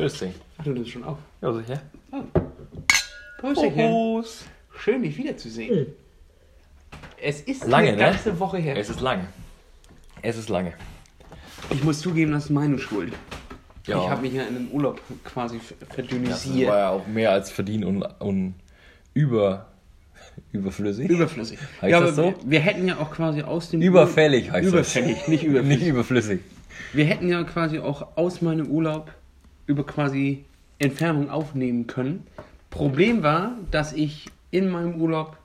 Schönes Ding. Ach, du nimmst schon auf. Ja, sicher. Prost. Schön, dich wiederzusehen. Es ist Lange, eine ne? ganze Woche her. Es ist lange. Es ist lange. Ich muss zugeben, das ist meine Schuld. Ja. Ich habe mich ja in einem Urlaub quasi ver- Das war verdünnisiert. ja auch mehr als verdient und, und über, überflüssig. Überflüssig. Heißt ja, das so? wir, wir hätten ja auch quasi aus dem Überfällig heißt Überfällig, das. nicht überflüssig. Nicht überflüssig. Wir hätten ja quasi auch aus meinem Urlaub über quasi Entfernung aufnehmen können. Problem war, dass ich in meinem Urlaub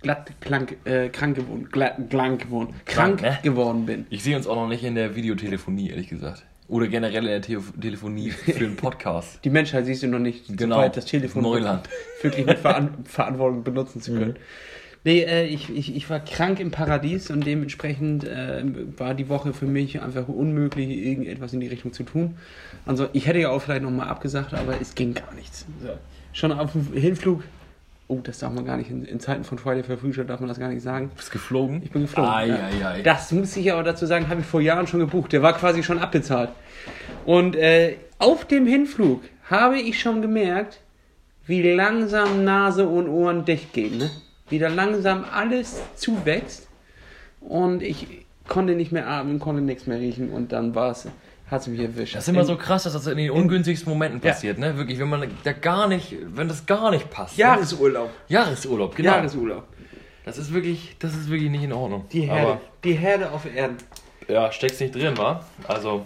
glatt krank, äh, krank geworden, glatt, krank geworden, krank, Krank, ne? geworden bin. Ich sehe uns auch noch nicht in der Videotelefonie, ehrlich gesagt. Oder generell in der Te Telefonie für einen Podcast. Die Menschheit siehst du noch nicht, Genau. soweit das Telefon Neuland. wirklich mit Veran Verantwortung benutzen zu können. Nee, äh, ich, ich, ich war krank im Paradies und dementsprechend äh, war die Woche für mich einfach unmöglich, irgendetwas in die Richtung zu tun. Also ich hätte ja auch vielleicht nochmal abgesagt, aber es ging gar nichts. So. Schon auf dem Hinflug, oh, das darf man gar nicht, in, in Zeiten von Friday for Future darf man das gar nicht sagen. Du bist geflogen? Ich bin geflogen. Ai, ja. ai, ai. Das muss ich aber dazu sagen, habe ich vor Jahren schon gebucht. Der war quasi schon abbezahlt. Und äh, auf dem Hinflug habe ich schon gemerkt, wie langsam Nase und Ohren dicht gehen. Ne? Wie da langsam alles zuwächst. Und ich konnte nicht mehr atmen, konnte nichts mehr riechen. Und dann war es, hat es mich erwischt. Das ist immer so krass, dass das in den ungünstigsten Momenten passiert, ne? Wirklich, wenn man da gar nicht, wenn das gar nicht passt. Ne? Jahresurlaub. Jahresurlaub, genau. Jahresurlaub. Das ist wirklich, das ist wirklich nicht in Ordnung. Die Herde. Aber die Herde auf Erden. ja, steckst nicht drin, wa? Also,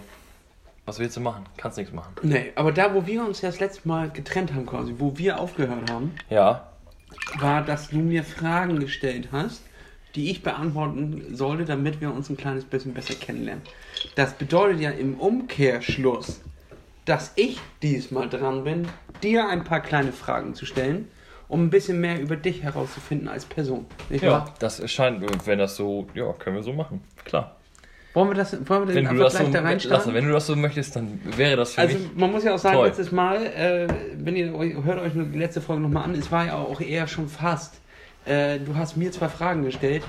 was willst du machen? Kannst nichts machen. Nee, aber da, wo wir uns ja das letzte Mal getrennt haben, quasi, wo wir aufgehört haben, Ja. War, dass du mir Fragen gestellt hast, die ich beantworten sollte, damit wir uns ein kleines bisschen besser kennenlernen. Das bedeutet ja im Umkehrschluss, dass ich diesmal dran bin, dir ein paar kleine Fragen zu stellen, um ein bisschen mehr über dich herauszufinden als Person. Nicht Ja, wahr? das erscheint, wenn das so, ja, können wir so machen. Klar. Wollen wir das, wollen wir Wenn den du, einfach das so, gleich da Lasse, reinstarten? wenn du das so möchtest, dann wäre das für Also mich. man muss ja auch sagen, toll. letztes Mal, äh, wenn ihr euch, hört euch die letzte Folge nochmal an, es war ja auch eher schon fast. Äh, du hast mir zwar Fragen gestellt,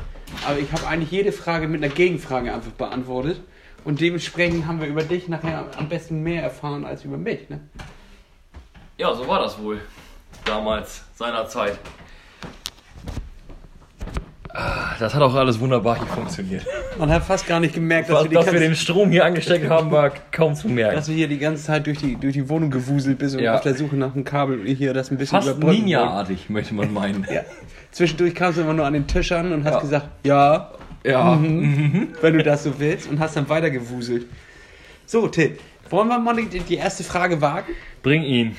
aber ich habe eigentlich jede Frage mit einer Gegenfrage einfach beantwortet. Und dementsprechend haben wir über dich nachher am besten mehr erfahren als über mich. Ne? Ja, so war das wohl. Damals, seinerzeit. Ah, Das hat auch alles wunderbar hier funktioniert. Man hat fast gar nicht gemerkt, dass, Was, wir dass wir den Strom hier angesteckt haben, war kaum zu merken. dass du hier die ganze Zeit durch die, durch die Wohnung gewuselt bist und Ja. auf der Suche nach einem Kabel hier das ein bisschen Fast überbrücken. Ninja-artig, möchte man meinen. Ja. Zwischendurch kamst du immer nur an den Tisch an und hast Ja. gesagt, ja, Ja. wenn du das so willst und hast dann weiter gewuselt. So, Till, wollen wir mal die, die erste Frage wagen? Bring ihn.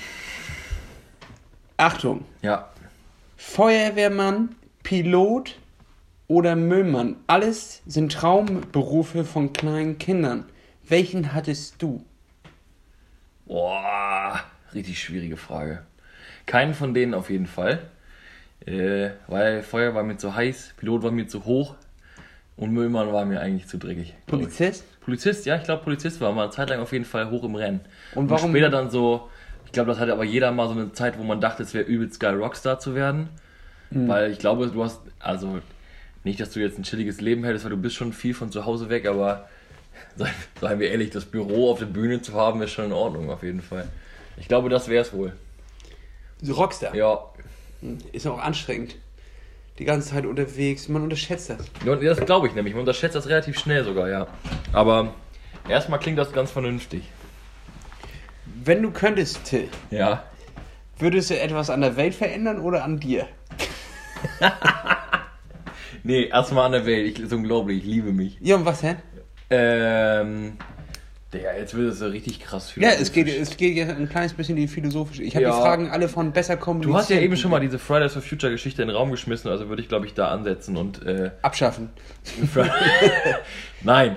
Achtung, Ja. Feuerwehrmann, Pilot oder Müllmann, alles sind Traumberufe von kleinen Kindern. Welchen hattest du? Boah, richtig schwierige Frage. Keinen von denen auf jeden Fall. Äh, weil Feuer war mir zu heiß, Pilot war mir zu hoch und Müllmann war mir eigentlich zu dreckig. Polizist? Polizist, ja, ich glaube Polizist war mal eine Zeit lang auf jeden Fall hoch im Rennen. Und warum- später dann so, ich glaube, das hatte aber jeder mal so eine Zeit, wo man dachte, es wäre übelst geil, Rockstar zu werden. Mhm. Weil ich glaube, du hast, also nicht, dass du jetzt ein chilliges Leben hättest, weil du bist schon viel von zu Hause weg, aber seien, wir ehrlich, das Büro auf der Bühne zu haben, ist schon in Ordnung, auf jeden Fall. Ich glaube, das wäre es wohl. Rockstar. Ja. Ist auch anstrengend. Die ganze Zeit unterwegs, man unterschätzt das. Ja, Das glaube ich nämlich. Man unterschätzt das relativ schnell sogar, ja. Aber erstmal klingt das ganz vernünftig. Wenn du könntest, Till, Ja. würdest du etwas an der Welt verändern oder an dir? Nee, erstmal an der Welt. Ich, ist unglaublich, ich liebe mich. Ja, und was denn? Ähm. Digga, jetzt wird es so richtig krass Ja, es geht, es geht jetzt ein kleines bisschen in die philosophische. Ich habe Ja. die Fragen alle von besser kommunizieren. Du hast ja eben schon mal diese Fridays for Future Geschichte in den Raum geschmissen, also würde ich glaube ich da ansetzen und äh, abschaffen. Nein.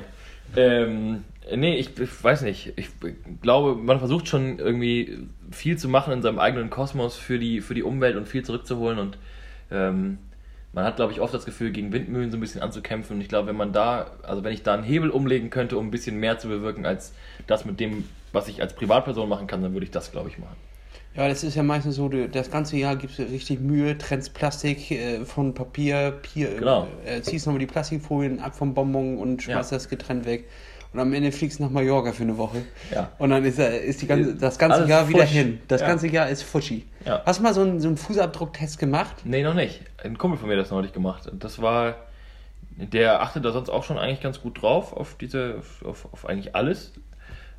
Ähm, nee, ich, ich weiß nicht. Ich glaube, man versucht schon irgendwie viel zu machen in seinem eigenen Kosmos für die, für die Umwelt und viel zurückzuholen und ähm, man hat, glaube ich, oft das Gefühl, gegen Windmühlen so ein bisschen anzukämpfen. Und ich glaube, wenn man da, also wenn ich da einen Hebel umlegen könnte, um ein bisschen mehr zu bewirken als das mit dem, was ich als Privatperson machen kann, dann würde ich das, glaube ich, machen. Ja, das ist ja meistens so, das ganze Jahr gibst du richtig Mühe, trennst Plastik äh, von Papier, Pier, Genau. äh, ziehst nochmal die Plastikfolien ab vom Bonbon und schmeißt Ja. das getrennt weg. Und am Ende fliegst du nach Mallorca für eine Woche. Ja. Und dann ist, er- ist die ganze, das ganze Alles Jahr wieder futsch. hin. Das Ja. ganze Jahr ist Futschi. Ja. Hast du mal so einen, so einen Fußabdrucktest gemacht? Nee, noch nicht. Ein Kumpel von mir hat das neulich gemacht. Das war. Der achtet da sonst auch schon eigentlich ganz gut drauf, auf diese, auf, auf, eigentlich alles.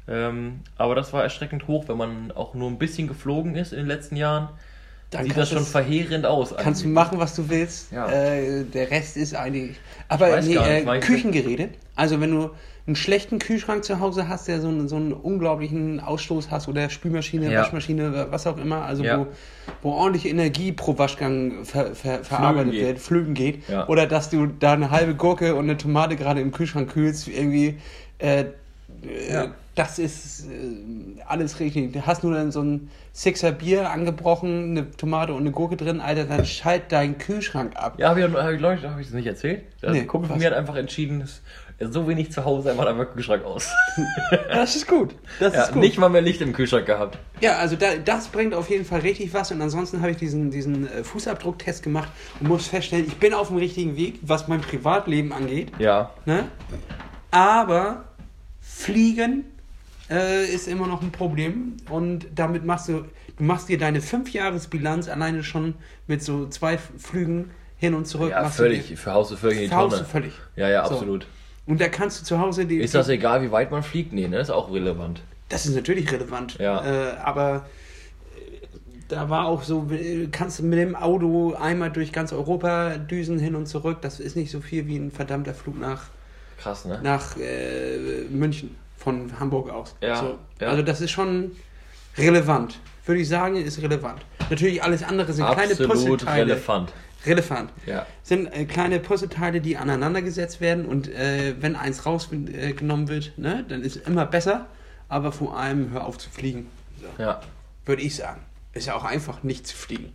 Ähm, aber das war erschreckend hoch, wenn man auch nur ein bisschen geflogen ist in den letzten Jahren. Dann sieht das schon verheerend aus. Kannst du eigentlich. machen, was du willst. Ja. Äh, der Rest ist eigentlich. Aber nee, äh, Küchengeräte. Also wenn du einen schlechten Kühlschrank zu Hause hast, der so einen, so einen unglaublichen Ausstoß hast oder Spülmaschine, Ja. Waschmaschine, was auch immer, also Ja. wo, wo ordentliche Energie pro Waschgang ver, ver, verarbeitet geht. wird, flöten geht. Ja. Oder dass du da eine halbe Gurke und eine Tomate gerade im Kühlschrank kühlst, irgendwie. Äh, äh, das ist äh, alles richtig. Du hast nur dann so ein Sixer Bier angebrochen, eine Tomate und eine Gurke drin, Alter, dann schalt deinen Kühlschrank ab. Ja, habe ich, hab ich, habe ich das nicht erzählt? Der Nee, Kumpel von mir hat einfach entschieden, dass so wenig zu Hause, einfach den Kühlschrank aus. Das ist gut. Das ja, ist gut. nicht mal mehr Licht im Kühlschrank gehabt. Ja, also da, das bringt auf jeden Fall richtig was. Und ansonsten habe ich diesen, diesen äh, Fußabdrucktest gemacht und muss feststellen, ich bin auf dem richtigen Weg, was mein Privatleben angeht. Ja. Ne? Aber Fliegen äh, ist immer noch ein Problem. Und damit machst du, du machst dir deine Fünfjahresbilanz alleine schon mit so zwei Flügen hin und zurück. Ja, völlig. Für Haus du völlig in die Tonne. völlig. Ja, ja, So. Und da kannst du zu Hause die. Ist das egal, wie weit man fliegt? Nee, ne? Ist auch relevant. Das ist natürlich relevant. Ja. Äh, aber äh, da war auch so, äh, kannst du mit dem Auto einmal durch ganz Europa düsen hin und zurück. Das ist nicht so viel wie ein verdammter Flug nach, Krass, ne? nach äh, München von Hamburg aus. Ja, So. ja. Also das ist schon relevant. Würde ich sagen, ist relevant. Natürlich alles andere sind kleine Absolut Puzzleteile. relevant. Relevant. Ja. Sind äh, kleine Puzzleteile, die aneinandergesetzt werden und äh, wenn eins rausgenommen wird, ne, dann ist es immer besser. Aber vor allem hör auf zu fliegen. So. Ja. Würde ich sagen. Ist ja auch einfach nicht zu fliegen.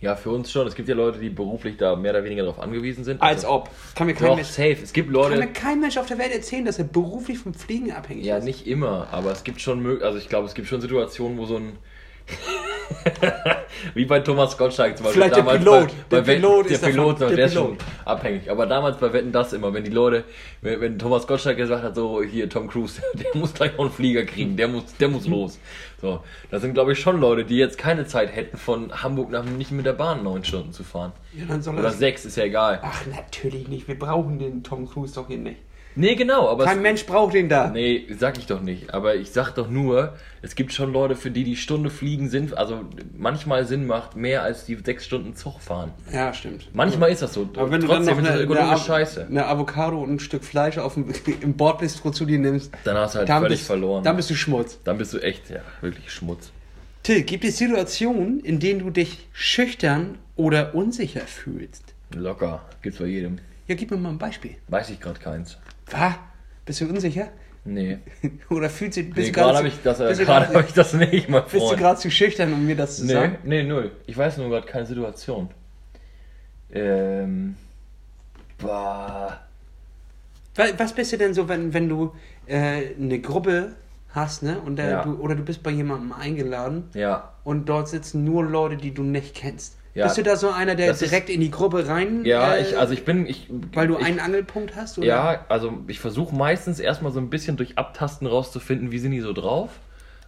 Ja, für uns schon. Es gibt ja Leute, die beruflich da mehr oder weniger darauf angewiesen sind. Als Also- ob. Kann mir kein, Doch, Mensch, safe. Es gibt kann mir Leute. kein Mensch auf der Welt erzählen, dass er beruflich vom Fliegen abhängig Ja, ist. nicht immer, aber es gibt schon also ich glaube, es gibt schon Situationen, wo so ein wie bei Thomas Gottschalk zum Beispiel. Vielleicht der damals Pilot. Bei, Der bei Wetten- Pilot der ist davon- Pilot, der, der ist schon abhängig. Aber damals bei Wetten das immer, wenn die Leute, wenn, wenn Thomas Gottschalk gesagt hat, so hier Tom Cruise, der muss gleich noch einen Flieger kriegen, der muss, der muss los. So, das sind glaube ich schon Leute, die jetzt keine Zeit hätten, von Hamburg nach München mit der Bahn neun Stunden zu fahren. Ja, dann soll Oder er sechs, ist ja egal. Ach, natürlich nicht. Wir brauchen den Tom Cruise doch hier nicht. Nee, genau, aber Kein es, Mensch braucht den da. Nee, sag ich doch nicht. Aber ich sag doch nur, es gibt schon Leute, für die die Stunde fliegen sind, also manchmal Sinn macht, mehr als die sechs Stunden Zug fahren. Ja, stimmt. Manchmal ist das so. Aber wenn du Trotzdem dann noch eine, ökonomisch eine, scheiße. eine Avocado und ein Stück Fleisch auf dem, im Bordbistro zu dir nimmst, Dann hast du halt völlig bist, verloren. dann bist du Schmutz. Dann bist du echt, ja, wirklich Schmutz. Till, gibt es Situationen, in denen du dich schüchtern oder unsicher fühlst? Locker. Gibt's bei jedem. Ja, gib mir mal ein Beispiel. Weiß ich gerade keins. Was? Bist du unsicher? Nee. Oder fühlst du, bist Nee, gerade zu- habe ich das, äh, gerade ich das nicht, mein Bist du Freund. gerade zu schüchtern, um mir das zu Nee, sagen? nee, null. Ich weiß nur gerade keine Situation. Ähm. Bah. Wa- Was bist du denn so, wenn, wenn du äh, eine Gruppe hast, ne? Und da, Ja. du, oder du bist bei jemandem eingeladen Ja. und dort sitzen nur Leute, die du nicht kennst. Ja. Bist du da so einer, der Das ist- direkt in die Gruppe rein, Ja, äh, ich, also ich bin, ich, weil du ich, einen Angelpunkt hast? Oder? Ja, also ich versuche meistens erstmal so ein bisschen durch Abtasten rauszufinden, wie sind die so drauf.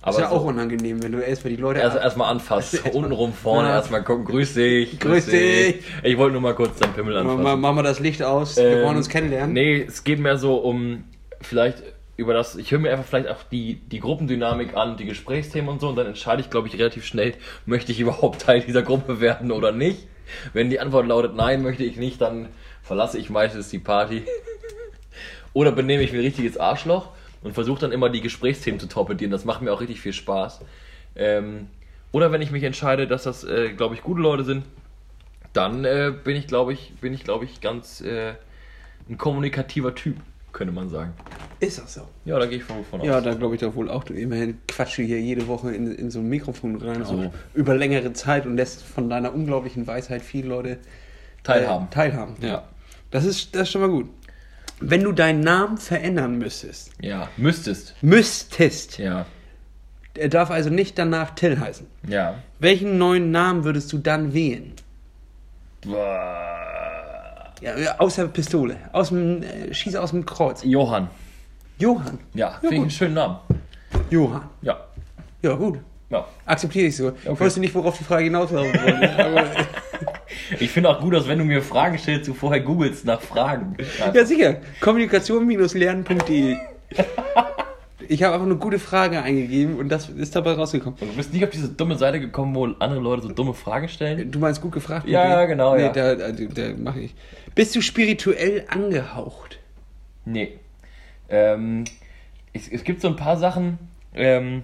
Aber ist ja so, auch unangenehm, wenn du erstmal die Leute erst erstmal anfasst, Erst untenrum vorne Ja. erstmal gucken, grüß dich. Grüß dich. Ich wollte nur mal kurz deinen Pimmel anfassen. ma- Machen wir das Licht aus, wir Ähm, wollen uns kennenlernen. Nee, es geht mehr so um vielleicht über das, ich höre mir einfach vielleicht auch die, die Gruppendynamik an, die Gesprächsthemen und so und dann entscheide ich, glaube ich, relativ schnell, möchte ich überhaupt Teil dieser Gruppe werden oder nicht. Wenn die Antwort lautet, nein, möchte ich nicht, dann verlasse ich meistens die Party. Oder benehme ich wie ein richtiges Arschloch und versuche dann immer die Gesprächsthemen zu torpedieren. Das macht mir auch richtig viel Spaß. Ähm, oder wenn ich mich entscheide, dass das, äh, glaube ich, gute Leute sind, dann äh, bin ich, glaube ich, bin ich, glaube ich, ganz äh, ein kommunikativer Typ, könnte man sagen. Ist das so? Ja, da gehe ich von, von aus. Ja, da glaube ich doch wohl auch. Du immerhin quatschst du hier jede Woche in, in so ein Mikrofon rein, So. auch über längere Zeit und lässt von deiner unglaublichen Weisheit viele Leute Teilhaben. Äh, teilhaben. Ja. Das ist, das ist schon mal gut. Wenn du deinen Namen verändern müsstest, Ja, müsstest. müsstest, Ja. er darf also nicht danach Till heißen. Ja. Welchen neuen Namen würdest du dann wählen? Boah. Ja, ja, außer Pistole. Aus dem, äh, schieß aus dem Kreuz. Johann. Johann. Ja, finde ich einen schönen Namen. Johann. Ja. Ja, gut. ja. Akzeptiere ich so. Ich Okay. wusste nicht, worauf die Frage hinauslaufen wollte. Ich finde auch gut, dass wenn du mir Fragen stellst, du vorher googelst nach Fragen. ja, sicher. Kommunikation-lernen.de Ich habe einfach eine gute Frage eingegeben und das ist dabei rausgekommen. Und du bist nicht auf diese dumme Seite gekommen, wo andere Leute so dumme Fragen stellen? Du meinst gut gefragt? Ja, ja, dem? genau, Nee, ja. da, da, da mache ich. Bist du spirituell angehaucht? Nee. Ähm, es, es gibt so ein paar Sachen, ähm,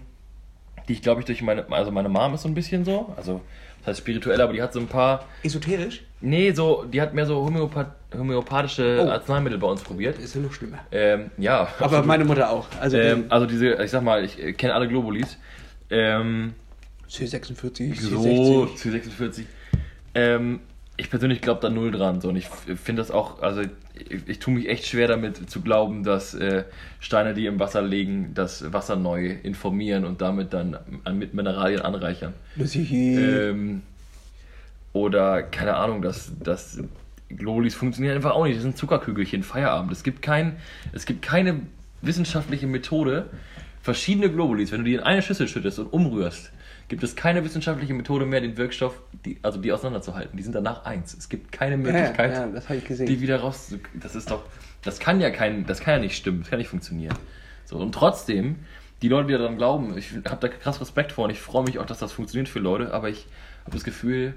die ich glaube ich durch meine, also meine Mom ist so ein bisschen so, also das heißt spirituell, aber die hat so ein paar, Esoterisch? nee, so, die hat mehr so homöopath homöopathische Oh. Arzneimittel bei uns probiert. Ist ja noch schlimmer. Ähm, ja. Aber absolut. meine Mutter auch. Also ähm, also diese, ich sag mal, ich äh, kenne alle Globulis. Ähm, C46, so, C60. zu 46. Ähm, ich persönlich glaube da null dran. So. Und ich finde das auch, also ich, ich tue mich echt schwer damit zu glauben, dass äh, Steine, die im Wasser liegen, das Wasser neu informieren und damit dann an, mit Mineralien anreichern. Ähm, oder, keine Ahnung, dass, dass Globulis funktionieren einfach auch nicht. Das sind Zuckerkügelchen, Feierabend. Es gibt, kein, es gibt keine wissenschaftliche Methode, verschiedene Globulis, wenn du die in eine Schüssel schüttest und umrührst, gibt es keine wissenschaftliche Methode mehr, den Wirkstoff, die, also die auseinanderzuhalten. Die sind danach eins. Es gibt keine ja, Möglichkeit, ja, gesehen. die wieder raus. Das ist doch, das kann ja kein, das kann ja nicht stimmen, das kann nicht funktionieren. So und trotzdem, die Leute, die daran glauben, ich habe da krass Respekt vor und ich freue mich auch, dass das funktioniert für Leute, aber ich habe das Gefühl,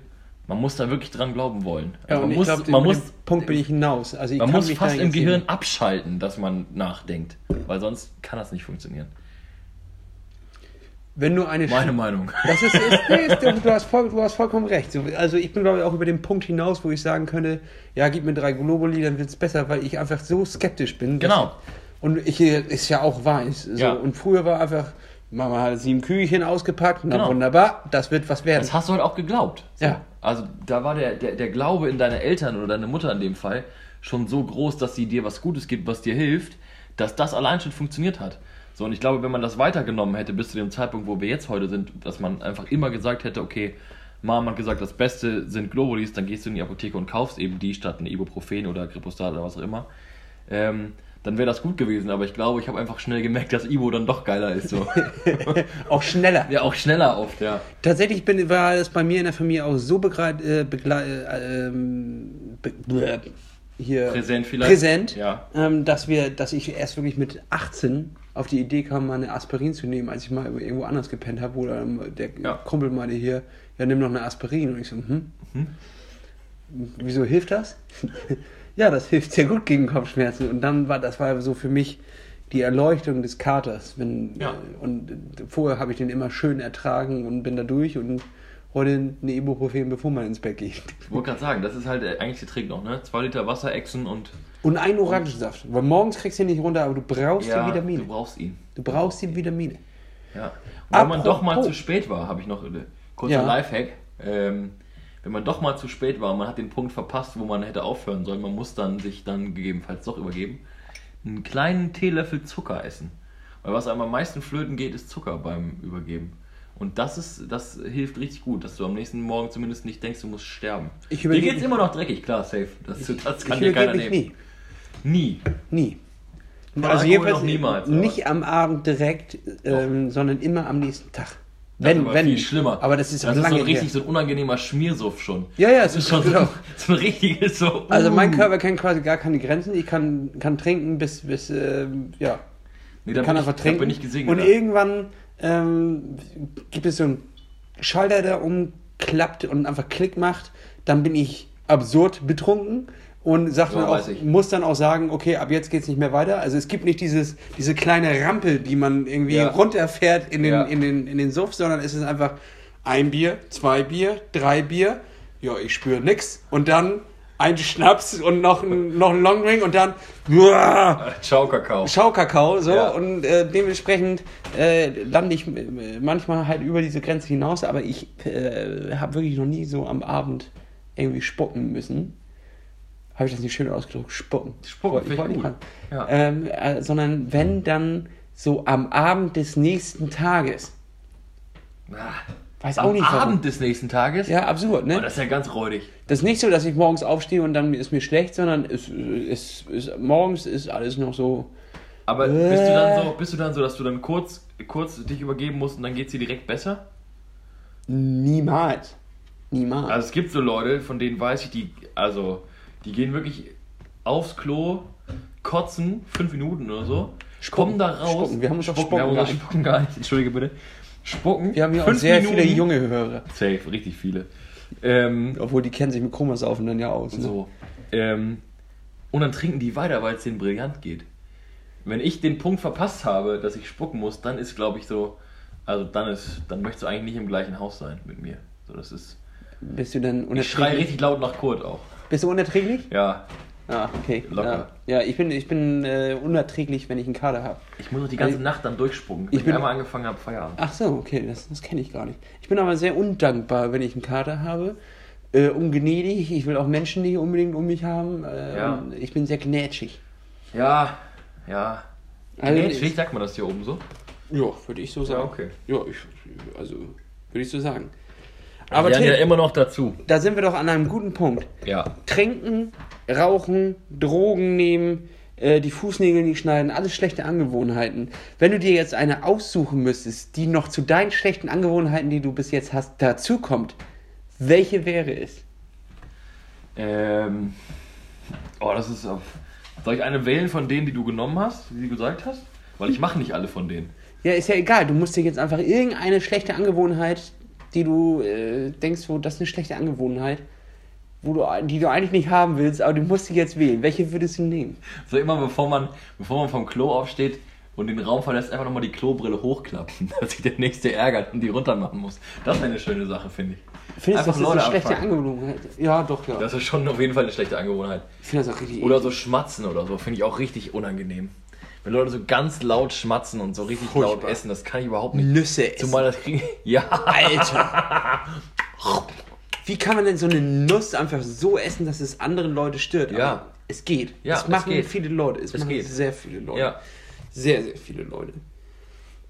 man muss da wirklich dran glauben wollen. ja, Also und man muss, glaube, man muss, Punkt bin ich hinaus. Also ich man muss fast im Gehirn nicht- abschalten, dass man nachdenkt, weil sonst kann das nicht funktionieren. Wenn du eine Meine Meinung. Das ist, ist, ist du, hast voll, du hast vollkommen recht. So, Also ich bin glaube ich auch über den Punkt hinaus, wo ich sagen könnte, ja, gib mir drei Globuli, dann wird es besser, weil ich einfach so skeptisch bin. Genau. Und ich ist ja auch weiß. So. Ja. Und früher war einfach, Mama hat sieben Kügelchen ausgepackt, na Genau. wunderbar, das wird was werden. Das hast du halt auch geglaubt. So. Ja. Also da war der, der, der Glaube in deine Eltern oder deine Mutter in dem Fall schon so groß, dass sie dir was Gutes gibt, was dir hilft, dass das allein schon funktioniert hat. So, und ich glaube, wenn man das weitergenommen hätte bis zu dem Zeitpunkt, wo wir jetzt heute sind, dass man einfach immer gesagt hätte, okay, Mama hat gesagt, das Beste sind Globulis, dann gehst du in die Apotheke und kaufst eben die statt ein Ibuprofen oder Gripostat oder was auch immer. Ähm, dann wäre das gut gewesen, aber ich glaube, ich habe einfach schnell gemerkt, dass Ibo dann doch geiler ist. So. auch schneller. ja, auch schneller oft, ja. Tatsächlich bin, war das bei mir in der Familie auch so begreit, äh, begle, äh, ähm, be, hier Präsent vielleicht. präsent Ja. ähm, dass wir, dass ich erst wirklich mit 18 auf die Idee kam, mal eine Aspirin zu nehmen, als ich mal irgendwo anders gepennt habe, wo dann der Ja. Kumpel meinte hier, ja nimm noch eine Aspirin und ich so, hm, wieso hilft das? ja, das hilft sehr gut gegen Kopfschmerzen und dann war das war so für mich die Erleuchtung des Katers, wenn Ja. äh, und äh, vorher habe ich den immer schön ertragen und bin da durch und heute eine Ibuprofen, bevor man ins Bett geht. Ich wollte gerade sagen, das ist halt äh, eigentlich der Trick noch, ne? Zwei Liter Wasser, Echsen und Und einen Orangensaft, weil morgens kriegst du ihn nicht runter, aber du brauchst die Vitamine. du brauchst ihn. Du brauchst die Vitamine. Ja. Und wenn man doch mal zu spät war, habe ich noch eine kurzer Ja. Lifehack. Ähm, wenn man doch mal zu spät war, man hat den Punkt verpasst, wo man hätte aufhören sollen, man muss dann sich dann gegebenenfalls doch übergeben, einen kleinen Teelöffel Zucker essen. Weil was einem am meisten flöten geht, ist Zucker beim Übergeben. Und das ist, das hilft richtig gut, dass du am nächsten Morgen zumindest nicht denkst, du musst sterben. Ich Dir geht's immer noch dreckig, klar, safe. Das, das kann ich dir keiner nehmen. nie. Nie. Nie. Also jedenfalls niemals, nicht am Abend direkt, ähm, sondern immer am nächsten Tag. Das Wenn, ist aber wenn. viel schlimmer. Aber das ist das ist lange so ein richtig her. so ein unangenehmer Schmiersuff schon. Ja, ja, Das ist schon so, genau. so ein richtiges so. Also mein uh. Körper kennt quasi gar keine Grenzen. Ich kann, kann trinken bis, bis ähm, ja, nee, da kann einfach ich, trinken. Ich und irgendwann ähm, gibt es so einen Schalter, der umklappt und einfach Klick macht. Dann bin ich absurd betrunken und sag Ja, dann auch, muss dann auch sagen, okay, ab jetzt geht's nicht mehr weiter. Also es gibt nicht dieses, diese kleine Rampe, die man irgendwie Ja. runterfährt in den, Ja. in, den, in den Suff, sondern es ist einfach ein Bier, zwei Bier, drei Bier. Ja, ich spüre nix. Und dann ein Schnaps und noch ein, noch ein Longdrink und dann uah, Ciao, Kakao. Schaukakao so Ja. und äh, dementsprechend äh, lande ich äh, manchmal halt über diese Grenze hinaus, aber ich äh, habe wirklich noch nie so am Abend irgendwie spucken müssen. Habe ich das nicht schön ausgedrückt? Spucken. Spucken, Ich wollte ich nicht gut. Ja. Ähm, äh, sondern wenn dann so am Abend des nächsten Tages. Ah, Weiß Am auch nicht warum. Abend des nächsten Tages? Ja, absurd, Oh, ne? das ist ja ganz räudig. Das ist nicht so, dass ich morgens aufstehe und dann ist mir schlecht, sondern es, es, es, morgens ist alles noch so Aber bist du dann so, bist du dann so, dass du dann kurz, kurz dich übergeben musst und dann geht's dir direkt besser? Niemals. Niemals. Also es gibt so Leute, von denen weiß ich, die, also, die gehen wirklich aufs Klo, kotzen, fünf Minuten oder so, kommen da raus. Spucken. Wir haben uns auf Spucken, wir haben Spucken uns Spucken geeinigt, entschuldige bitte. Spucken, wir haben hier auch sehr Minuten, viele junge Hörer. Safe, richtig viele. Ähm, Obwohl die kennen sich mit Komasaufen dann ja aus. Ne? so. Ähm, und dann trinken die weiter, weil es denen brillant geht. Wenn ich den Punkt verpasst habe, dass ich spucken muss, dann ist, glaube ich, so, also dann ist, dann möchtest du eigentlich nicht im gleichen Haus sein mit mir. So, das ist. Bist du dann Ich schreie unerträglich? richtig laut nach Kurt auch. Bist du unerträglich? Ja, Ah, okay. Locker. Ja, ja ich bin, ich bin äh, unerträglich, wenn ich einen Kader habe. ich muss auch die ganze Ich- Nacht dann durchspucken. Wenn ich ich, bin- einmal angefangen habe, Feierabend. Ach so, okay, das, das kenne ich gar nicht. Ich bin aber sehr undankbar, wenn ich einen Kater habe. Äh, ungnädig, ich will auch Menschen nicht unbedingt um mich haben. Äh, Ja. Ich bin sehr gnätschig. Ja, ja. Also, Gnädig, sagt man das hier oben so? Ja, würde ich so sagen. okay. Ja, ich, also würde ich so sagen. Aber wir ja immer noch dazu. da sind wir doch an einem guten Punkt. Ja. Trinken, rauchen, Drogen nehmen, äh, die Fußnägel nicht schneiden, alles schlechte Angewohnheiten. Wenn du dir jetzt eine aussuchen müsstest, die noch zu deinen schlechten Angewohnheiten, die du bis jetzt hast, dazukommt, welche wäre es? Ähm. Oh, das ist auf. Soll ich eine wählen von denen, die du genommen hast, wie du gesagt hast? Weil ich mache nicht alle von denen. Ja, ist ja egal. Du musst dir jetzt einfach irgendeine schlechte Angewohnheit, die du äh, denkst, wo das ist eine schlechte Angewohnheit, wo du, die du eigentlich nicht haben willst, aber du musst sie jetzt wählen. Welche würdest du nehmen? So immer bevor man, bevor man vom Klo aufsteht und den Raum verlässt, einfach nochmal die Klobrille hochklappen, dass sich der nächste ärgert und die runter machen muss. Das wäre eine schöne Sache, finde ich. Findest du, Einfach das ist eine schlechte abfangen. Angewohnheit? Ja, doch, ja. Das ist schon auf jeden Fall eine schlechte Angewohnheit. ich finde das auch richtig Oder so schmatzen oder so, finde ich auch richtig unangenehm. Wenn Leute so ganz laut schmatzen und so richtig laut Furchtbar. essen, das kann ich überhaupt nicht. Nüsse essen. Zumal das kriegen. Ja, Alter! Wie kann man denn so eine Nuss einfach so essen, dass es andere Leute stört? Ja. Aber es geht. Ja, es es machen geht. viele Leute. Es, Es machen geht. sehr viele Leute. Ja. Sehr, sehr viele Leute.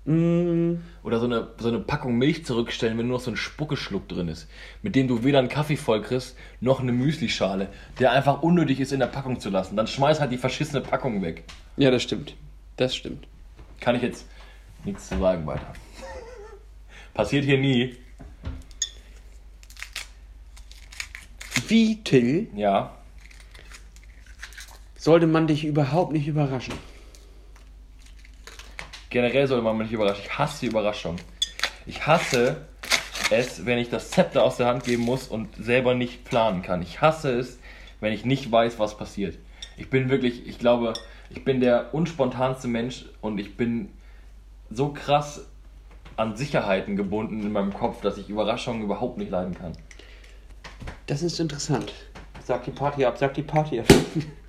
Mm, Oder so eine, so eine Packung Milch zurückstellen, wenn nur noch so ein Spuckeschluck drin ist. Mit dem du weder einen Kaffee voll kriegst, noch eine Müslischale, der einfach unnötig ist in der Packung zu lassen. Dann schmeiß halt die verschissene Packung weg. ja, das stimmt. Das stimmt. Kann ich jetzt nichts zu sagen weiter. Passiert hier nie. Wie, Till, Ja. sollte man dich überhaupt nicht überraschen? Generell sollte man mich nicht überraschen. Ich hasse die Überraschung. Ich hasse es, wenn ich das Zepter aus der Hand geben muss und selber nicht planen kann. Ich hasse es, wenn ich nicht weiß, was passiert. Ich bin wirklich, ich glaube, ich bin der unspontanste Mensch und ich bin so krass an Sicherheiten gebunden in meinem Kopf, dass ich Überraschungen überhaupt nicht leiden kann. Das ist interessant. Sag die Party ab, sag die Party ab.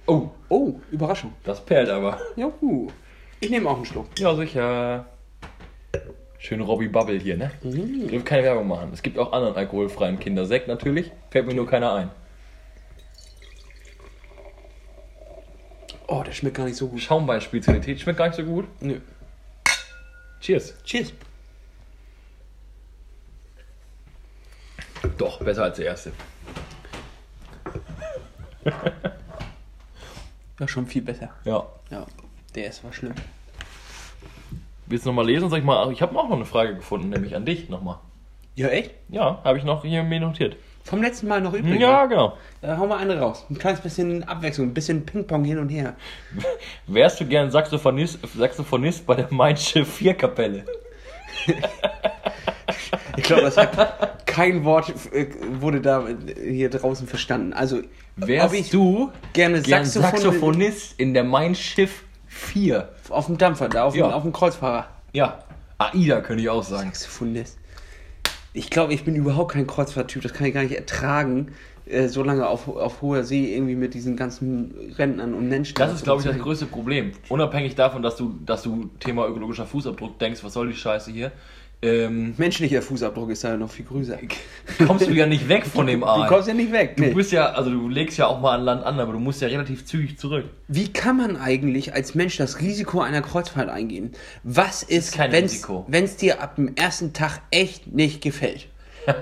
Oh, Oh, Überraschung. das perlt aber. Juhu. Ich nehme auch einen Schluck. Ja, sicher. Schön Robbie Bubble hier, ne? Ich will keine Werbung machen. Es gibt auch anderen alkoholfreien Kindersekt natürlich. Fällt mir nur keiner ein. Oh, der schmeckt gar nicht so gut. Schaumwein-Spezialität schmeckt gar nicht so gut. Nö. Cheers. Cheers. Doch, besser als der erste. Ja, schon viel besser. Ja. Ja, der erste war schlimm. Willst du nochmal lesen? Sag ich mal, ich habe auch noch eine Frage gefunden, nämlich an dich nochmal. Ja, echt? Ja, habe ich noch hier mir notiert. Vom letzten Mal noch übrig. Ja, genau. Äh, hau mal eine raus. Ein kleines bisschen Abwechslung, ein bisschen Ping-Pong hin und her. Wärst du gern Saxophonist, Saxophonist bei der Mein Schiff 4 Kapelle? Ich glaube, das hat kein Wort äh, wurde da hier draußen verstanden. Also, Wärst du gerne gern Saxophon Saxophonist in der Mein Schiff 4? auf dem Dampfer, da auf, Ja. dem, auf dem Kreuzfahrer. Ja. AIDA könnte ich auch sagen. Saxophonist. Ich glaube, ich bin überhaupt kein Kreuzfahrttyp. Das kann ich gar nicht ertragen, äh, so lange auf, auf hoher See irgendwie mit diesen ganzen Rentnern und Menschen. Das ist, glaube ich, das größte Problem. Unabhängig davon, dass du, dass du Thema ökologischer Fußabdruck denkst, was soll die Scheiße hier, ähm, Menschlicher Fußabdruck ist da noch viel größer. kommst du ja nicht weg von dem Du Aal. kommst ja nicht weg. Du Nee. bist ja, also du legst ja auch mal an Land an, aber du musst ja relativ zügig zurück. Wie kann man eigentlich als Mensch das Risiko einer Kreuzfahrt eingehen? Was ist, Risiko. wenn es dir ab dem ersten Tag echt nicht gefällt?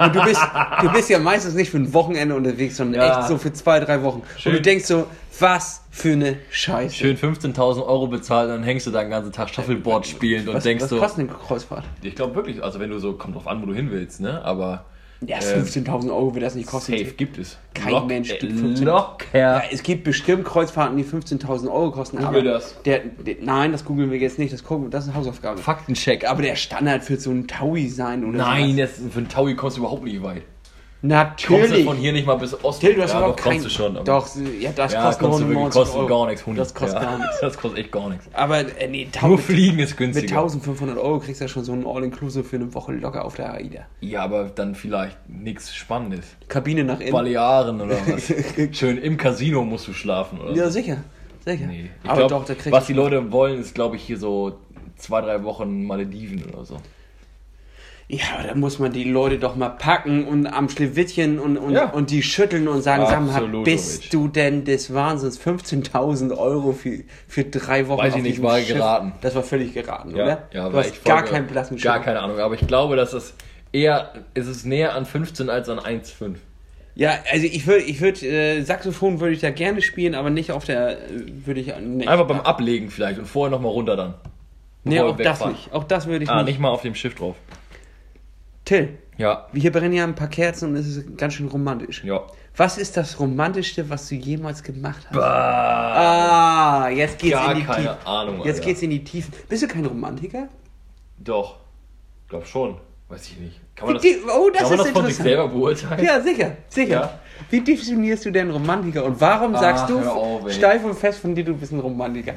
Und du bist, du bist ja meistens nicht für ein Wochenende unterwegs, sondern Ja. echt so für zwei, drei Wochen. Schön. Und du denkst so, was für eine Scheiße. Schön 15.000 Euro bezahlt, dann hängst du da den ganzen Tag Shuffleboard spielend und was, denkst was so. kostet eine Kreuzfahrt? Ich glaube wirklich, also wenn du so, kommt drauf an, wo du hin willst, ne? Aber Ja, Ähm, 15.000 Euro wird das nicht kosten. safe gibt es. Kein Mensch äh, gibt 15 Locker. Ja, es gibt bestimmt Kreuzfahrten, die 15.000 Euro kosten. Google aber das. Der, der, nein, das googeln wir jetzt nicht. Das, gucken, das ist eine Hausaufgabe. Faktencheck. Aber der Standard wird so ein Taui sein oder Nein, das, für einen Taui kommst du überhaupt nicht weit. Kommst du Natürlich. von hier nicht mal bis Osten. Till, du hast ja, doch, kein... du schon. aber- Doch, ja, das ja, kostet kommst du wirklich, 99 kostet Euro. gar nichts. Hund. Das kostet ja, gar nichts. Das kostet echt gar nichts. Aber äh, nee, Nur mit, Fliegen ist mit günstiger. 1500 Euro kriegst du ja schon so ein All-Inclusive für eine Woche locker auf der AIDA. Ja, aber dann vielleicht nichts Spannendes. Kabine nach innen. Balearen oder was. Schön im Casino musst du schlafen oder Ja, so. sicher. Sicher. Nee. Ich Aber glaub, doch, da kriegst was die Leute wollen, ist, glaube ich, hier so zwei, drei Wochen Malediven oder so. Ja, aber da muss man die Leute doch mal packen und am Schlewittchen und, und, Ja. und die schütteln und sagen, sag mal, Absolut, bist du denn des Wahnsinns? 15.000 Euro für, für drei Wochen Weiß ich nicht, war Schiff. geraten. Das war völlig geraten, Ja, oder? ja, du hast gar keinen blassen Gar keine Ahnung, aber ich glaube, dass es eher, es ist näher an 15 als an 1,5. Ja, also ich würde, ich würde, äh, Saxophon würde ich da gerne spielen, aber nicht auf der, äh, würde ich, nicht. Einfach beim Ablegen vielleicht und vorher nochmal runter dann. Nee, auch das nicht. Auch das würde ich Ah, nicht. nicht mal auf dem Schiff drauf. Till, Ja, hier brennen ja ein paar Kerzen und es ist ganz schön romantisch. ja. Was ist das Romantischste, was du jemals gemacht hast? Bah, Ah, jetzt geht's gar in die keine Tiefen. Ahnung. Jetzt Alter. geht's in die Tiefen. Bist du kein Romantiker? Doch, glaub schon. Weiß ich nicht. Kann man das, Die- oh, das kann man das von sich selber beurteilen? Ja, sicher, sicher. Ja. Wie definierst du denn Romantiker und warum sagst Ach, du hör auf, steif und fest von dir, du bist ein Romantiker?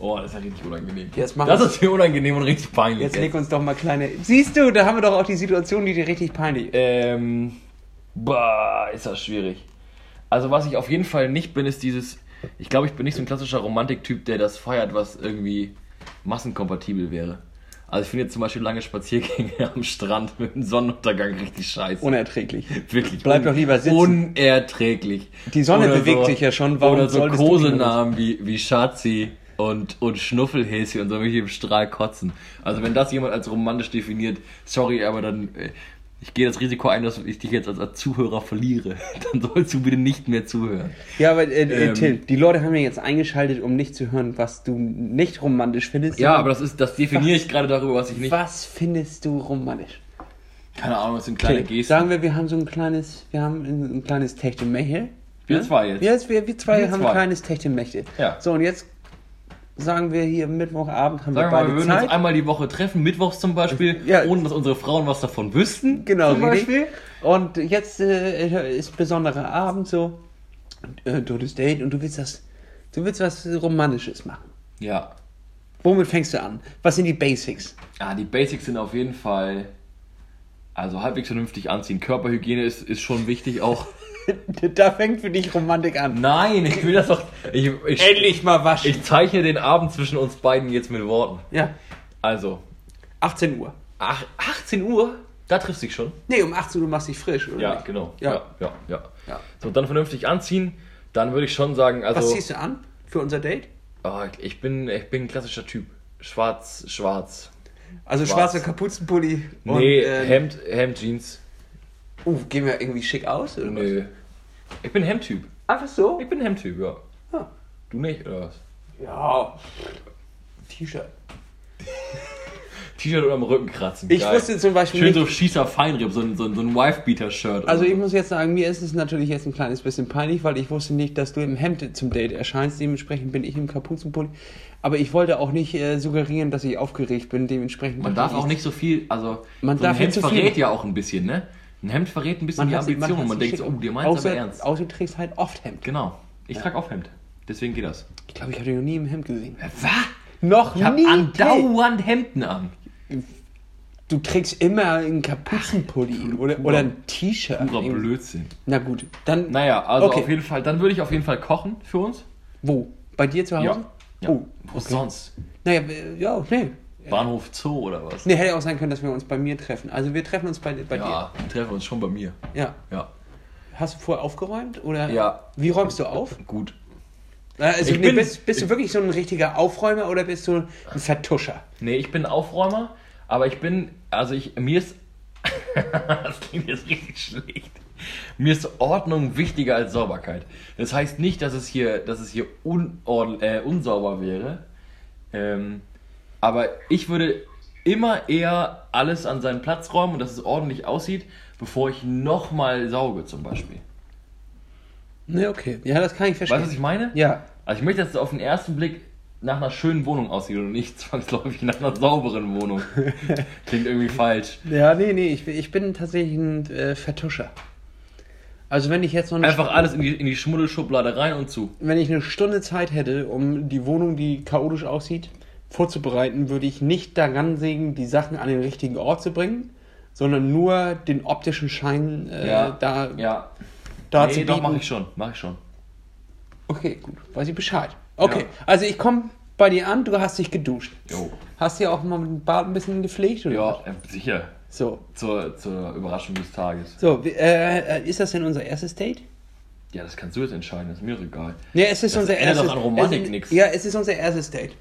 Oh, das ist ja richtig unangenehm. Jetzt mach das ist mir unangenehm und richtig peinlich. Jetzt leg uns doch mal kleine. Siehst du, da haben wir doch auch die Situation, die dir richtig peinlich ist. Ähm, bah, ist das schwierig. Also was ich auf jeden Fall nicht bin, ist dieses, ich glaube, ich bin nicht so ein klassischer Romantiktyp, der das feiert, was irgendwie massenkompatibel wäre. Also ich finde jetzt zum Beispiel lange Spaziergänge am Strand mit dem Sonnenuntergang richtig scheiße. Unerträglich. Wirklich. Bleib doch lieber sitzen. Unerträglich. Die Sonne Oder bewegt sich ja schon, warum oder so Kosenamen wie, wie Schatzi und, und Schnuffelhäschen und so mich im Strahl kotzen. Also wenn das jemand als romantisch definiert, sorry, aber dann, äh, ich gehe das Risiko ein, dass ich dich jetzt als, als Zuhörer verliere. Dann sollst du bitte nicht mehr zuhören. Ja, aber äh, äh, Ähm. Till, die Leute haben ja jetzt eingeschaltet, um nicht zu hören, was du nicht romantisch findest. Ja, aber das ist, das definiere ich gerade darüber, was ich nicht. was findest du romantisch? Keine Ahnung, das sind kleine Till, Gesten. Sagen wir, wir haben so ein kleines, wir haben ein, ein kleines Techtelmechtel. Wir Ja? zwei jetzt. Jetzt wir, wir zwei Wir haben zwei. ein kleines Techtelmechtel. Ja. So, und jetzt sagen wir hier Mittwochabend haben Sagen wir wir mal, beide wir würden Zeit. uns einmal die Woche treffen, mittwochs zum Beispiel, Ja. ohne dass unsere Frauen was davon wüssten. Genau, zum richtig. Beispiel. Und jetzt äh, ist besonderer Abend so, äh, totes Date und du willst das, du willst was Romantisches machen. Ja. Womit fängst du an? Was sind die Basics? Ja, die Basics sind auf jeden Fall, also halbwegs vernünftig anziehen. Körperhygiene ist, ist schon wichtig auch. da fängt für dich Romantik an. Nein, ich will das doch. Ich, ich, Endlich mal waschen. ich zeichne den Abend zwischen uns beiden jetzt mit Worten. ja, Also, 18 Uhr. ach, 18 Uhr, da triffst du dich schon. Nee, um 18 Uhr machst du dich frisch, oder? Ja, nicht? genau. Ja. Ja, ja, ja. Ja. So, dann vernünftig anziehen. Dann würde ich schon sagen, also. Was ziehst du an für unser Date? Oh, ich, bin, ich bin ein klassischer Typ. Schwarz, schwarz. Also Schwarz. schwarzer Kapuzenpulli und nee, ähm, Hemd, Hemd, Jeans. Uh, gehen wir irgendwie schick aus? Oder Nö. Ich bin Hemdtyp. Einfach so? Ich bin Hemdtyp, ja. Ah. Du nicht, oder was? Ja. T-Shirt. T-Shirt oder am Rücken kratzen. Ich Geil. wusste zum Beispiel Schön nicht, so Schießer Feinripp, so ein, so ein, so ein Wife-Beater-Shirt. Also ich so. muss jetzt sagen, mir ist es natürlich jetzt ein kleines bisschen peinlich, weil ich wusste nicht, dass du im Hemd zum Date erscheinst. Dementsprechend bin ich im Kapuzenpulli. Aber ich wollte auch nicht äh, suggerieren, dass ich aufgeregt bin. Dementsprechend. Man darf ich, auch nicht so viel, also Man so darf ein Hemd viel. verrät ja auch ein bisschen, ne? Ein Hemd verrät ein bisschen Man die Ambition man sie denkt so, oh, dir meint außer, aber ernst. Außer du trägst halt oft Hemd. Genau. Ich trage auf Hemd. Deswegen geht das. Ich glaube, ich habe dich noch nie im Hemd gesehen. Was? Noch Ich habe nie. andauernd Hemden an. Du trägst immer einen Kapuzenpulli oder, oder ein T-Shirt. Purer Blödsinn. Na gut, dann. Naja, also Okay. auf jeden Fall, dann würde ich auf jeden Fall kochen für uns. Wo? Bei dir zu Hause? Ja. ja. Oh, Wo sonst? naja, ja, nee. Bahnhof Zoo oder was? Nee, hätte auch sein können, dass wir uns bei mir treffen. Also wir treffen uns bei, bei ja, wir treffen uns schon bei mir. dir. Ja. Ja. Hast du vorher aufgeräumt? Oder Ja. wie räumst du auf? Gut. Also, nee, bin- bist, bist du wirklich so ein richtiger Aufräumer oder bist du ein Vertuscher? Nee, ich bin Aufräumer, aber ich bin, also ich, mir ist, das klingt jetzt richtig schlecht. Mir ist Ordnung wichtiger als Sauberkeit. Das heißt nicht, dass es hier, dass es hier unordn, äh, unsauber wäre. Ähm, aber ich würde immer eher alles an seinen Platz räumen und dass es ordentlich aussieht, bevor ich nochmal sauge zum Beispiel. Ne, okay. Ja, das kann ich verstehen. Weißt du, was ich meine? Ja. Also ich möchte, dass es auf den ersten Blick nach einer schönen Wohnung aussieht und nicht zwangsläufig nach einer sauberen Wohnung. Klingt irgendwie falsch. Ja, nee, nee, ich, ich bin tatsächlich ein äh, Vertuscher. Also wenn ich jetzt noch Einfach alles in die, in die Schmuddelschublade rein und zu. wenn ich eine Stunde Zeit hätte, um die Wohnung, die chaotisch aussieht, vorzubereiten, würde ich nicht daran sägen, die Sachen an den richtigen Ort zu bringen, sondern nur den optischen Schein äh, Ja, da, Ja. da nee, zu doch, bieten. mach ich schon. Mach ich schon. Okay, gut, weiß ich Bescheid. Okay, Ja. also ich komme bei dir an, du hast dich geduscht. Jo. Hast dir auch mal den Bart ein bisschen gepflegt? Oder Ja, äh, sicher. So, Zur, zur Überraschung des Tages. so wie- äh, ist das denn unser erstes Date? Ja, das kannst du jetzt entscheiden, das ist mir doch egal. Ja, es ist Das unser doch erstes an Romantik es, nix. Ja, es ist unser erstes Date.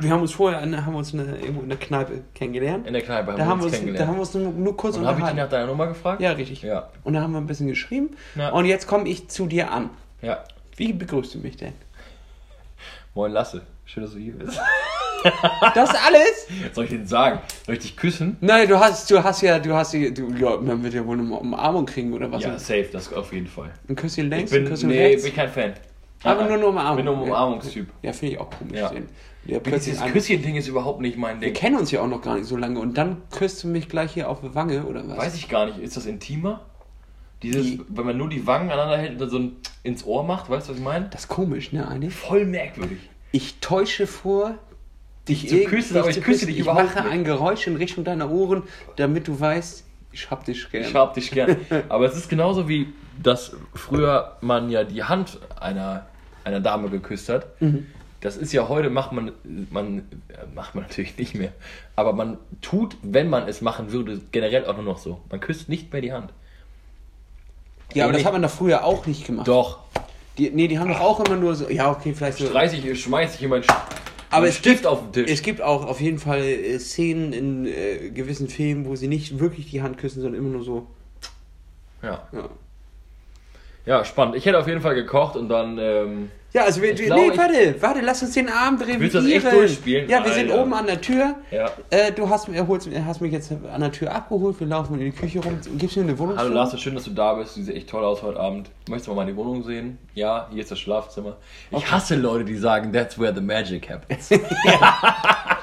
Wir haben uns vorher an, haben uns eine, irgendwo in der Kneipe kennengelernt. In der Kneipe haben Da wir haben wir uns uns, da kennengelernt. haben wir uns nur, nur kurz und habe ich dich unterhalten. nach deiner Nummer gefragt? Ja, richtig. Ja. Und da haben wir ein bisschen geschrieben. Ja. Und jetzt komme ich zu dir an. Ja. Wie begrüßt du mich denn? Moin Lasse. Schön, dass du hier bist. Das alles? Was soll ich denn sagen? Soll ich dich küssen? Nein, du hast, du hast ja, du hast ja, du, ja, man wird ja wohl eine Umarmung kriegen oder was? Ja, safe, das auf jeden Fall. Ein Küsschen Ich längs, bin, ein Küsschen nee, rechts. bin ich kein Fan. Aber nur eine Umarmung. bin nur ein Umarmungstyp. Ja, finde ich auch komisch. Ja. Den, der Dieses Küsschen-Ding ist überhaupt nicht mein wir Ding. kennen uns ja auch noch gar nicht so lange und dann küsst du mich gleich hier auf die Wange oder was? Weiß ich gar nicht. Ist das intimer? Dieses, Die- wenn man nur die Wangen aneinander hält und dann so ein ins Ohr macht, weißt du, was ich meine? Das ist komisch, ne, eigentlich? Voll merkwürdig. Ich täusche vor, Dich zu irgend- küssen, aber ich küsse dich ich überhaupt mache nicht. ein Geräusch in Richtung deiner Ohren, damit du weißt, ich hab dich gern. Ich hab dich gern. Aber es ist genauso wie, dass früher man ja die Hand einer, einer Dame geküsst hat. Mhm. Das ist ja heute, macht man, man, äh, macht man natürlich nicht mehr. Aber man tut, wenn man es machen würde, generell auch nur noch so. Man küsst nicht mehr die Hand. ja, aber das hat man doch früher auch nicht gemacht. Doch. Die, nee, die haben doch auch immer nur so, ja, okay, vielleicht so. Streiß ich, schmeiß ich jemand Aber es Stift auf den Tisch. Es gibt auch auf jeden Fall äh, Szenen in äh, gewissen Filmen, wo sie nicht wirklich die Hand küssen, sondern immer nur so. ja. Ja, ja, spannend. Ich hätte auf jeden Fall gekocht und dann. Ähm, ja also wir, glaube, nee, warte, warte, lass uns den Abend revidieren. Willst das echt durchspielen? Ja, wir sind Alter. oben an der Tür. ja. Äh, du hast, mir- holst, hast mich jetzt an der Tür abgeholt, wir laufen in die Küche rum. Gibst mir eine Wohnung? Hallo Lars, schön, dass du da bist. Du siehst echt toll aus heute Abend. Möchtest du mal meine Wohnung sehen? Ja, hier ist das Schlafzimmer. Ich hasse Leute, die sagen, that's where the magic happens.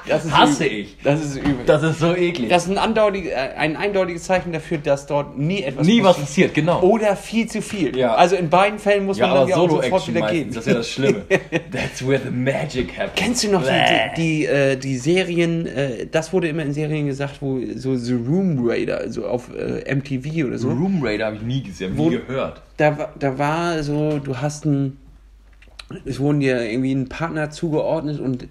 Das hasse übel. ich. Das ist übel. Das ist so eklig. Das ist ein, äh, ein eindeutiges Zeichen dafür, dass dort nie etwas Nie was passiert. passiert, genau. Oder viel zu viel. Ja. Also in beiden Fällen muss ja, man dann ja auch sofort wieder gehen. Das ist ja das Schlimme. that's where the magic happens. Kennst du noch die, Bäh. die, die, äh, die Serien, äh, das wurde immer in Serien gesagt, wo so The Room Raider, so auf äh, MTV oder so. Room Raider habe ich nie gesehen, Wo- nie gehört. Da, da war so, du hast ein, es wurden dir irgendwie ein Partner zugeordnet und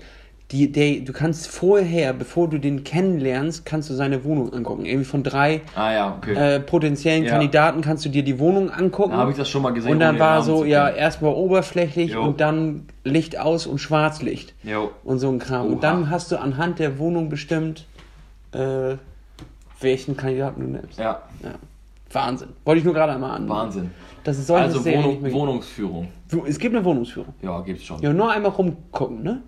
die, der, du kannst vorher, bevor du den kennenlernst, kannst du seine Wohnung angucken. Irgendwie von drei Ah ja, okay. äh, potenziellen Ja. Kandidaten kannst du dir die Wohnung angucken. habe ich das schon mal gesehen. und dann war so, ja, erstmal oberflächlich Jo. und dann Licht aus und Schwarzlicht Jo. und so ein Kram. Oha. Und dann hast du anhand der Wohnung bestimmt, äh, welchen Kandidaten du nimmst. Ja, Ja. Wahnsinn. Wollte ich nur gerade einmal an. Wahnsinn. Das ist solche Also Wohnung, Wohnungsführung. Wo- Es gibt eine Wohnungsführung. Ja, gibt's schon. Ja, nur einmal rumgucken, ne?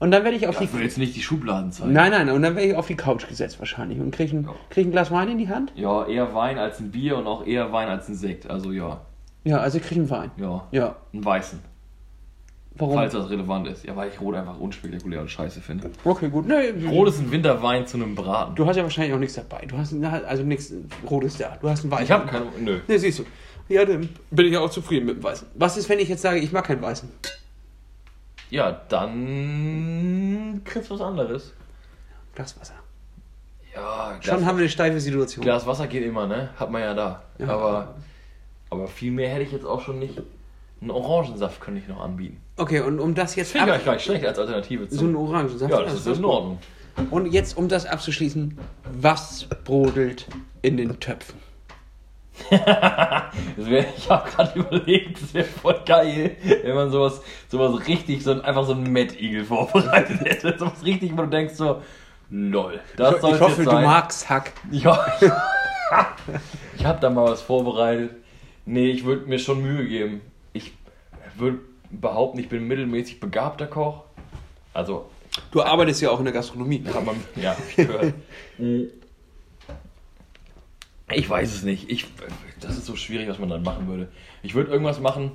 Und dann werde ich auf will die. jetzt nicht die Schubladen zeigen. Nein, nein, und dann werde ich auf die Couch gesetzt wahrscheinlich und kriege ein, Ja. krieg ein Glas Wein in die Hand. Ja, eher Wein als ein Bier und auch eher Wein als ein Sekt. Also ja, Ja, also ich kriege einen Wein. ja. Ja. Einen weißen. Warum? Falls das relevant ist. Ja, weil ich Rot einfach unspektakulär und scheiße finde. Okay, gut. Nee, Rot ist ein Winterwein zu einem Braten. Du hast ja wahrscheinlich auch nichts dabei. Du hast also nichts Rotes da. Du hast einen Weißen. Ich habe keinen. Nö. Ne, siehst du. Ja, dann bin ich ja auch zufrieden mit dem Weißen. Was ist, wenn ich jetzt sage, ich mag keinen Weißen? Ja, dann kriegst du was anderes. Glas Wasser. Ja, Schon Glas, haben wir eine steife Situation. Glas Wasser geht immer, ne? Hat man ja da. Ja. Aber, aber viel mehr hätte ich jetzt auch schon nicht. Einen Orangensaft könnte ich noch anbieten. Okay, und um das jetzt Finde ich ab- gar nicht schlecht als Alternative zu. so einen Orangensaft. ja, das ist in gut. Ordnung. Und jetzt, um das abzuschließen, was brodelt in den Töpfen? Das wär, ich habe gerade überlegt, das wäre voll geil, wenn man sowas, sowas richtig, so ein, einfach so einen Mettigel vorbereitet hätte. Sowas richtig, wo du denkst so, lol, das soll ich hoffe, du sein. magst Hack. Ja, ich habe da mal was vorbereitet. Nee, ich würde mir schon Mühe geben. Ich würde behaupten, ich bin ein mittelmäßig begabter Koch. Also, Du arbeitest ja auch in der Gastronomie. kann man, ja, ich gehört. Ich weiß es nicht. Ich, das ist so schwierig, was man dann machen würde. Ich würde irgendwas machen,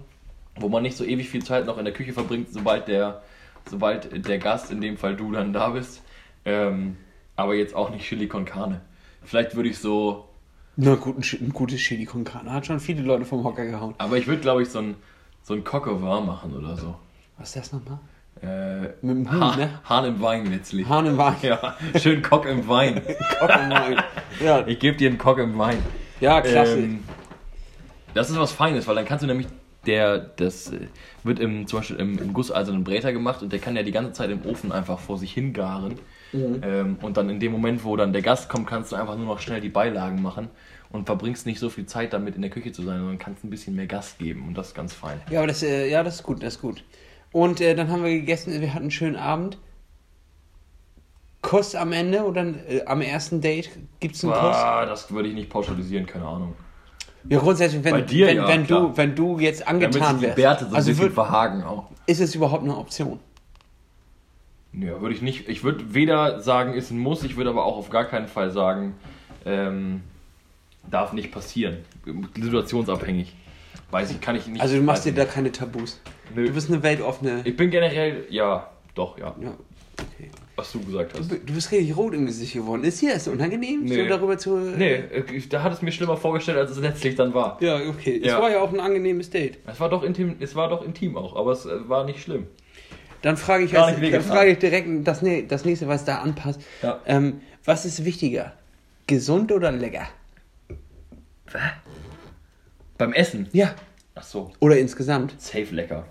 wo man nicht so ewig viel Zeit noch in der Küche verbringt, sobald der, sobald der Gast, in dem Fall du, dann da bist. Ähm, aber jetzt auch nicht Chili con Carne. Vielleicht würde ich so, Na gut, ein, ein gutes Chili con Carne hat schon viele Leute vom Hocker gehauen. aber ich würde glaube ich so ein, so ein Coq au vin machen oder so. Was ist das nochmal? Äh, Mit dem Huhn, ha ne? Hahn im Wein letztlich. Hahn im Wein. Ja, schön Coq im Wein. ja. Ich gebe dir einen Coq im Wein. ja, klasse. Ähm, das ist was Feines, weil dann kannst du nämlich, der, das äh, wird im, zum Beispiel im, im gusseisernen Bräter gemacht und der kann ja die ganze Zeit im Ofen einfach vor sich hingaren. Ähm, und dann in dem Moment, wo dann der Gast kommt, kannst du einfach nur noch schnell die Beilagen machen und verbringst nicht so viel Zeit damit in der Küche zu sein, sondern kannst ein bisschen mehr Gas geben und das ist ganz fein. Ja, aber das, äh, ja, das ist gut, das ist gut. Und äh, dann haben wir gegessen, wir hatten einen schönen Abend. Kuss am Ende oder äh, am ersten Date gibt es einen Kuss? Ah, das würde ich nicht pauschalisieren, keine Ahnung. Ja, grundsätzlich, wenn, dir wenn, ja, wenn, du, wenn du jetzt angetan wärst. Bärte so ein also bisschen würd, verhagen auch. ist es überhaupt eine Option? Ja, würde ich nicht. Ich würde weder sagen, ist ein Muss, ich würde aber auch auf gar keinen Fall sagen, ähm, darf nicht passieren. Situationsabhängig. Weiß ich, kann ich nicht. Also du machst dir da keine Tabus. Nö. Du bist eine weltoffene. Ich bin generell, ja, doch, ja, Ja, okay. was du gesagt hast. Du du bist richtig rot im Gesicht geworden. Ist hier das unangenehm, Nee. so darüber zu. Nee, da hat es mir schlimmer vorgestellt, als es letztlich dann war. Ja, okay. Es Ja. war ja auch ein angenehmes Date. Es war doch intim, es war doch intim auch, aber es äh, war nicht schlimm. Dann frage ich, als, dann frage ich direkt das, nä- das nächste, was da anpasst. Ja. Ähm, was ist wichtiger? Gesund oder lecker? Beim Essen? Ja. Ach so, Oder insgesamt? safe lecker.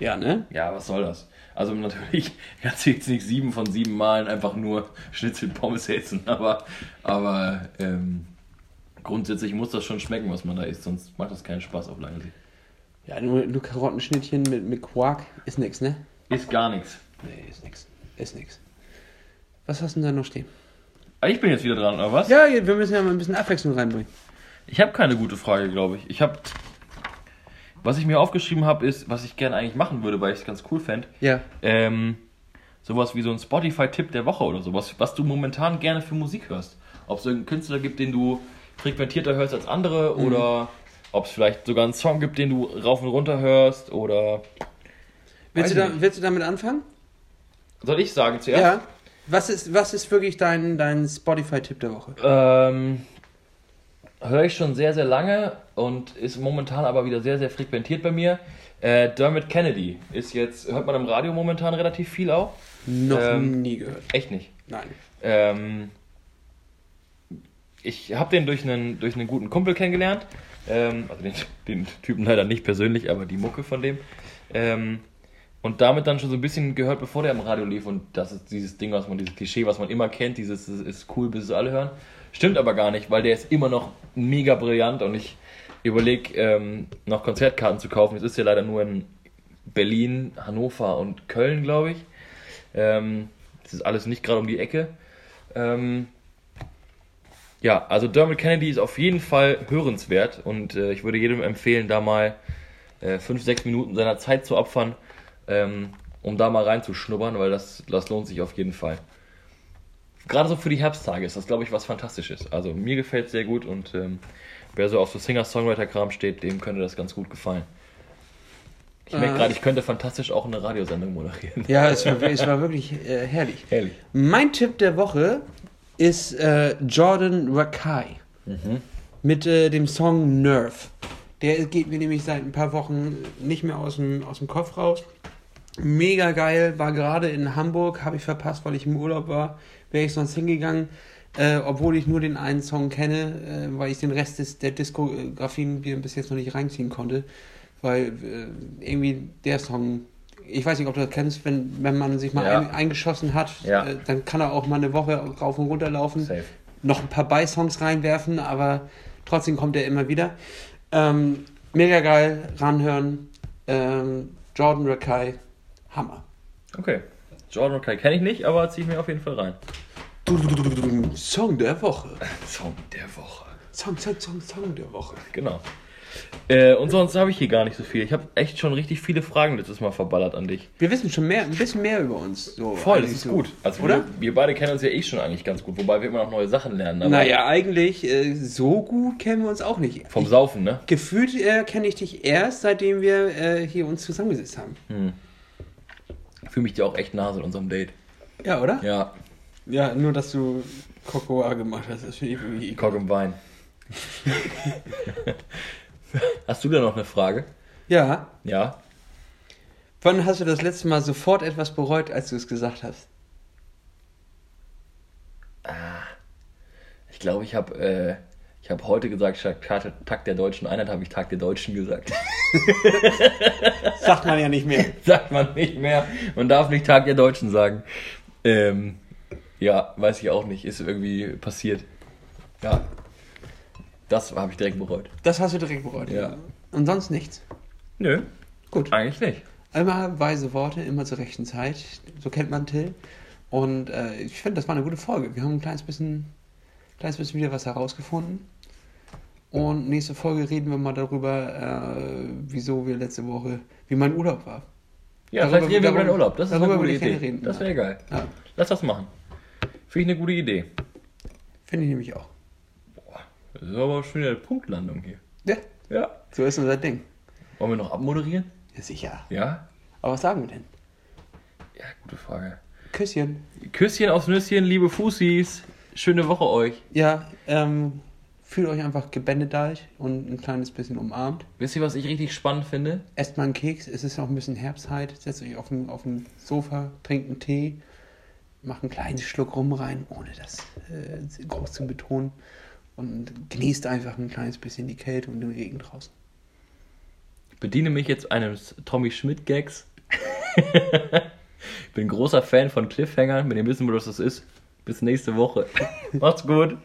Ja, ne? Ja, was soll das? Also natürlich kannst du jetzt nicht sieben von sieben Malen einfach nur Schnitzel Pommes essen, aber, aber ähm, grundsätzlich muss das schon schmecken, was man da isst, sonst macht das keinen Spaß auf lange Sicht. Ja, nur, nur Karottenschnittchen mit, mit Quark ist nix, ne? Ist gar nichts. Nee, ist nix. Ist nix. Was hast du denn da noch stehen? Ah, Ich bin jetzt wieder dran, oder was? Ja, wir müssen ja mal ein bisschen Abwechslung reinbringen. Ich habe keine gute Frage, glaube ich. Ich habe, was ich mir aufgeschrieben habe, ist, was ich gerne eigentlich machen würde, weil ich es ganz cool fände. Ja. Ähm, sowas wie so ein Spotify-Tipp der Woche oder sowas, was du momentan gerne für Musik hörst. Ob es irgendeinen Künstler gibt, den du frequentierter hörst als andere oder ob es vielleicht sogar einen Song gibt, den du rauf und runter hörst oder. Willst du, da, willst du damit anfangen? Soll ich sagen zuerst? Ja. Was ist, was ist wirklich dein, dein Spotify-Tipp der Woche? Ähm, höre ich schon sehr, sehr lange und ist momentan aber wieder sehr, sehr frequentiert bei mir. Äh, Dermot Kennedy ist jetzt, hört man im Radio momentan relativ viel auch. Noch Ähm, nie gehört. Echt nicht. Nein. Ähm, ich habe den durch einen, durch einen guten Kumpel kennengelernt. Ähm, also den, den Typen leider nicht persönlich, aber die Mucke von dem. Ähm, und damit dann schon so ein bisschen gehört, bevor der im Radio lief. Und das ist dieses Ding, was man, dieses Klischee, was man immer kennt, dieses es ist cool, bis es alle hören. Stimmt aber gar nicht, weil der ist immer noch mega brillant und ich überlege, ähm, noch Konzertkarten zu kaufen. Es ist ja leider nur in Berlin, Hannover und Köln, glaube ich. Ähm, das ist alles nicht gerade um die Ecke. Ähm, ja, also Dermot Kennedy ist auf jeden Fall hörenswert und äh, ich würde jedem empfehlen, da mal äh, fünf, sechs Minuten seiner Zeit zu opfern, ähm, um da mal reinzuschnuppern, weil das, das lohnt sich auf jeden Fall. Gerade so für die Herbsttage ist das, glaube ich, was Fantastisches. Also mir gefällt es sehr gut und ähm, wer so auf so Singer-Songwriter-Kram steht, dem könnte das ganz gut gefallen. Ich merke Äh. gerade, ich könnte fantastisch auch eine Radiosendung moderieren. Ja, es war, es war wirklich äh, herrlich. Herrlich. Mein Tipp der Woche ist äh, Jordan Rakai mit äh, dem Song Nerve. Der geht mir nämlich seit ein paar Wochen nicht mehr aus dem, aus dem Kopf raus. Mega geil, war gerade in Hamburg, habe ich verpasst, weil ich im Urlaub war. Wäre ich sonst hingegangen, äh, obwohl ich nur den einen Song kenne, äh, weil ich den Rest des, der Diskografie mir bis jetzt noch nicht reinziehen konnte. Weil äh, irgendwie der Song, ich weiß nicht, ob du das kennst, wenn, wenn man sich mal Ja. ein, eingeschossen hat, Ja. äh, dann kann er auch mal eine Woche rauf und runter laufen Safe. noch ein paar Bei-Songs reinwerfen, aber trotzdem kommt er immer wieder. Ähm, mega geil, ranhören. Ähm, Jordan Rakai, Hammer. Okay. Jordan Kai kenne ich nicht, aber ziehe ich mir auf jeden Fall rein. Song der Woche. Song der Woche. Song, Song, Song, Song der Woche. Genau. Äh, und sonst habe ich hier gar nicht so viel. Ich habe echt schon richtig viele Fragen letztes Mal verballert an dich. Wir wissen schon mehr, ein bisschen mehr über uns. So Voll, das ist so. gut. Also Oder? Wir, wir beide kennen uns ja eh schon eigentlich ganz gut, wobei wir immer noch neue Sachen lernen. Aber Naja, eigentlich äh, so gut kennen wir uns auch nicht. Vom Saufen, ne? Gefühlt äh, kenne ich dich erst, seitdem wir äh, hier uns zusammengesetzt haben. Ich fühle mich dir auch echt nah in unserem Date. Ja, oder? Ja, Ja, nur dass du Cocoa gemacht hast, das finde ich irgendwie. Cock im Wein. Hast du da noch eine Frage? Ja. Ja. Wann hast du das letzte Mal sofort etwas bereut, als du es gesagt hast? Ich glaube, ich habe äh, ich hab heute gesagt, statt Tag Tag der Deutschen Einheit habe ich Tag der Deutschen gesagt. Sagt man ja nicht mehr. Sagt man nicht mehr. Man darf nicht Tag der Deutschen sagen. Ähm, ja, weiß ich auch nicht. Ist irgendwie passiert. Ja. Das habe ich direkt bereut. Das hast du direkt bereut. Ja. Und sonst nichts. Nö, Gut. eigentlich nicht. Immer weise Worte, immer zur rechten Zeit. So kennt man Till. Und äh, ich finde, das war eine gute Folge. Wir haben ein kleines bisschen, kleines bisschen wieder was herausgefunden. Und nächste Folge reden wir mal darüber, äh, wieso wir letzte Woche, wie mein Urlaub war. Ja, Darüber- vielleicht reden wir über den Urlaub. Das ist eine gute Idee. reden, das wäre geil. Ja, Lass das machen. Finde ich eine gute Idee. finde ich nämlich auch. Boah, das ist aber schon eine Punktlandung hier. Ja, Ja. so ist unser Ding. Wollen wir noch abmoderieren? Ja, sicher. Ja? Aber was sagen wir denn? Ja, gute Frage. Küsschen. Küsschen aufs Nüsschen, liebe Fußis. Schöne Woche euch. Ja, ähm, fühlt euch einfach gebändedeicht und ein kleines bisschen umarmt. Wisst ihr, was ich richtig spannend finde? Esst mal einen Keks, es ist auch ein bisschen Herbstzeit. Setzt euch auf ein, auf Sofa, trinkt einen Tee, macht einen kleinen Schluck rum rein, ohne das äh, groß zu betonen. Und genießt einfach ein kleines bisschen die Kälte und den Regen draußen. Ich bediene mich jetzt eines Tommy Schmidt Gags. ich bin großer Fan von Cliffhangern. Wenn ihr wissen wollt, was das ist, bis nächste Woche. Macht's gut.